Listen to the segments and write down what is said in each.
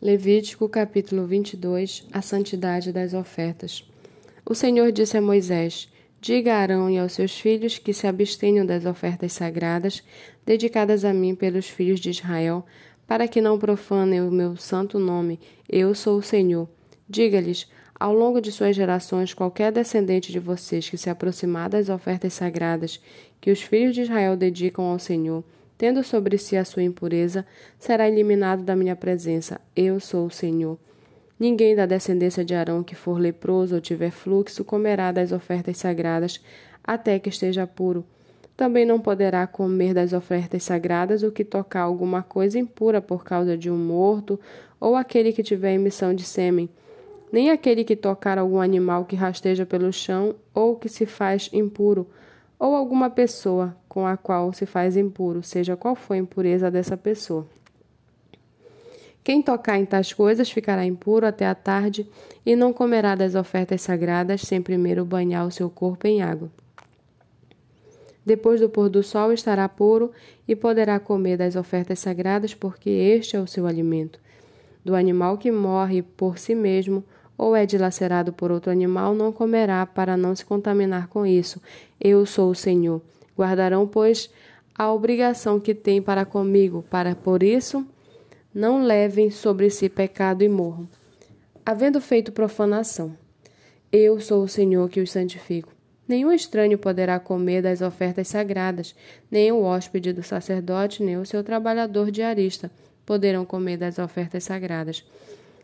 Levítico capítulo 22 A santidade das ofertas. O Senhor disse a Moisés: Diga a Arão e aos seus filhos que se abstenham das ofertas sagradas dedicadas a mim pelos filhos de Israel, para que não profanem o meu santo nome. Eu sou o Senhor. Diga-lhes: ao longo de suas gerações, qualquer descendente de vocês que se aproximar das ofertas sagradas que os filhos de Israel dedicam ao Senhor, tendo sobre si a sua impureza, será eliminado da minha presença. Eu sou o Senhor. Ninguém da descendência de Arão que for leproso ou tiver fluxo comerá das ofertas sagradas até que esteja puro. Também não poderá comer das ofertas sagradas o que tocar alguma coisa impura por causa de um morto ou aquele que tiver emissão de sêmen, nem aquele que tocar algum animal que rasteja pelo chão ou que se faz impuro ou alguma pessoa com a qual se faz impuro, seja qual for a impureza dessa pessoa. Quem tocar em tais coisas ficará impuro até a tarde e não comerá das ofertas sagradas sem primeiro banhar o seu corpo em água. Depois do pôr do sol estará puro e poderá comer das ofertas sagradas, porque este é o seu alimento. Do animal que morre por si mesmo, ou é dilacerado por outro animal, não comerá, para não se contaminar com isso. Eu sou o Senhor. Guardarão, pois, a obrigação que têm para comigo, para por isso não levem sobre si pecado e morram. Havendo feito profanação, eu sou o Senhor que os santifico. Nenhum estranho poderá comer das ofertas sagradas, nem o hóspede do sacerdote, nem o seu trabalhador diarista poderão comer das ofertas sagradas.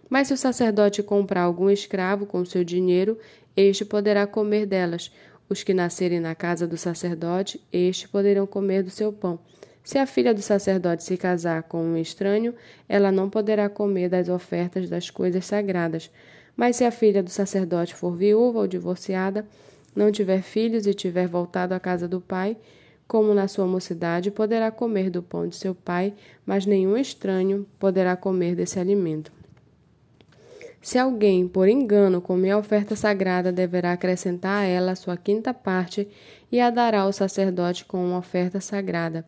Mas se o sacerdote comprar algum escravo com seu dinheiro, este poderá comer delas. Os que nascerem na casa do sacerdote, este poderão comer do seu pão. Se a filha do sacerdote se casar com um estranho, ela não poderá comer das ofertas das coisas sagradas. Mas se a filha do sacerdote for viúva ou divorciada, não tiver filhos e tiver voltado à casa do pai, como na sua mocidade, poderá comer do pão de seu pai, mas nenhum estranho poderá comer desse alimento. Se alguém, por engano, comer a oferta sagrada, deverá acrescentar a ela a sua quinta parte e a dará ao sacerdote com uma oferta sagrada.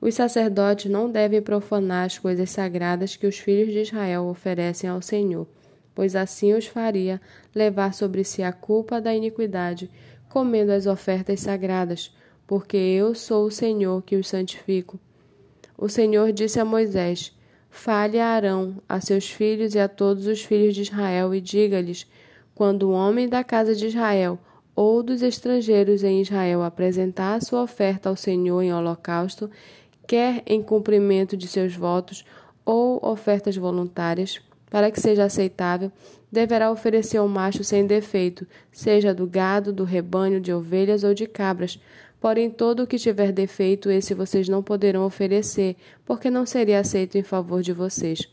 Os sacerdotes não devem profanar as coisas sagradas que os filhos de Israel oferecem ao Senhor, pois assim os faria levar sobre si a culpa da iniquidade, comendo as ofertas sagradas, porque eu sou o Senhor que os santifico. O Senhor disse a Moisés: Fale a Arão, a seus filhos e a todos os filhos de Israel, e diga-lhes: quando o homem da casa de Israel ou dos estrangeiros em Israel apresentar a sua oferta ao Senhor em holocausto, quer em cumprimento de seus votos ou ofertas voluntárias, para que seja aceitável, deverá oferecer um macho sem defeito, seja do gado, do rebanho, de ovelhas ou de cabras, Porém, todo o que tiver defeito, esse vocês não poderão oferecer, porque não seria aceito em favor de vocês.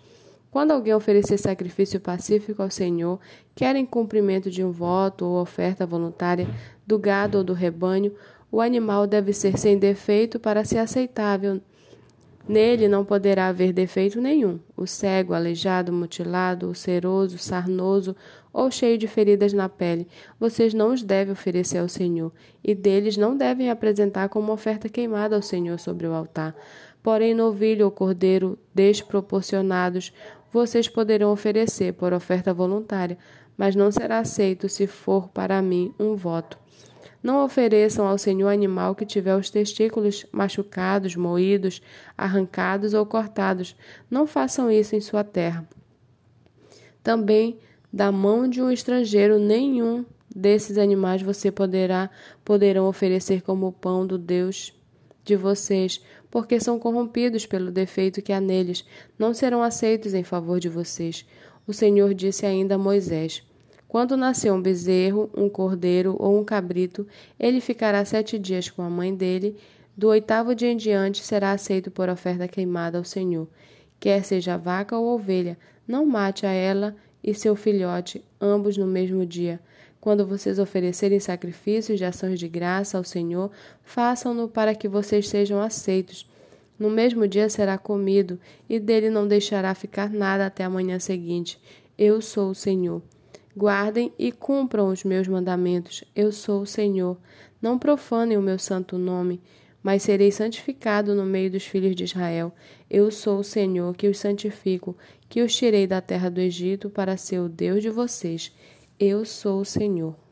Quando alguém oferecer sacrifício pacífico ao Senhor, quer em cumprimento de um voto ou oferta voluntária do gado ou do rebanho, o animal deve ser sem defeito para ser aceitável Nele não poderá haver defeito nenhum. O cego, aleijado, mutilado, ulceroso, sarnoso ou cheio de feridas na pele, vocês não os devem oferecer ao Senhor, e deles não devem apresentar como oferta queimada ao Senhor sobre o altar. Porém, novilho ou cordeiro desproporcionados vocês poderão oferecer por oferta voluntária, mas não será aceito se for para mim um voto. Não ofereçam ao Senhor animal que tiver os testículos machucados, moídos, arrancados ou cortados. Não façam isso em sua terra. Também da mão de um estrangeiro nenhum desses animais você poderá poderão oferecer como pão do Deus de vocês, porque são corrompidos pelo defeito que há neles, não serão aceitos em favor de vocês. O Senhor disse ainda a Moisés: quando nascer um bezerro, um cordeiro ou um cabrito, ele ficará sete dias com a mãe dele. Do oitavo dia em diante será aceito por oferta queimada ao Senhor. Quer seja vaca ou ovelha, não mate a ela e seu filhote, ambos no mesmo dia. Quando vocês oferecerem sacrifícios de ações de graça ao Senhor, façam-no para que vocês sejam aceitos. No mesmo dia será comido, e dele não deixará ficar nada até a manhã seguinte. Eu sou o Senhor. Guardem e cumpram os meus mandamentos. Eu sou o Senhor. Não profanem o meu santo nome, mas serei santificado no meio dos filhos de Israel. Eu sou o Senhor que os santifico, que os tirei da terra do Egito para ser o Deus de vocês. Eu sou o Senhor.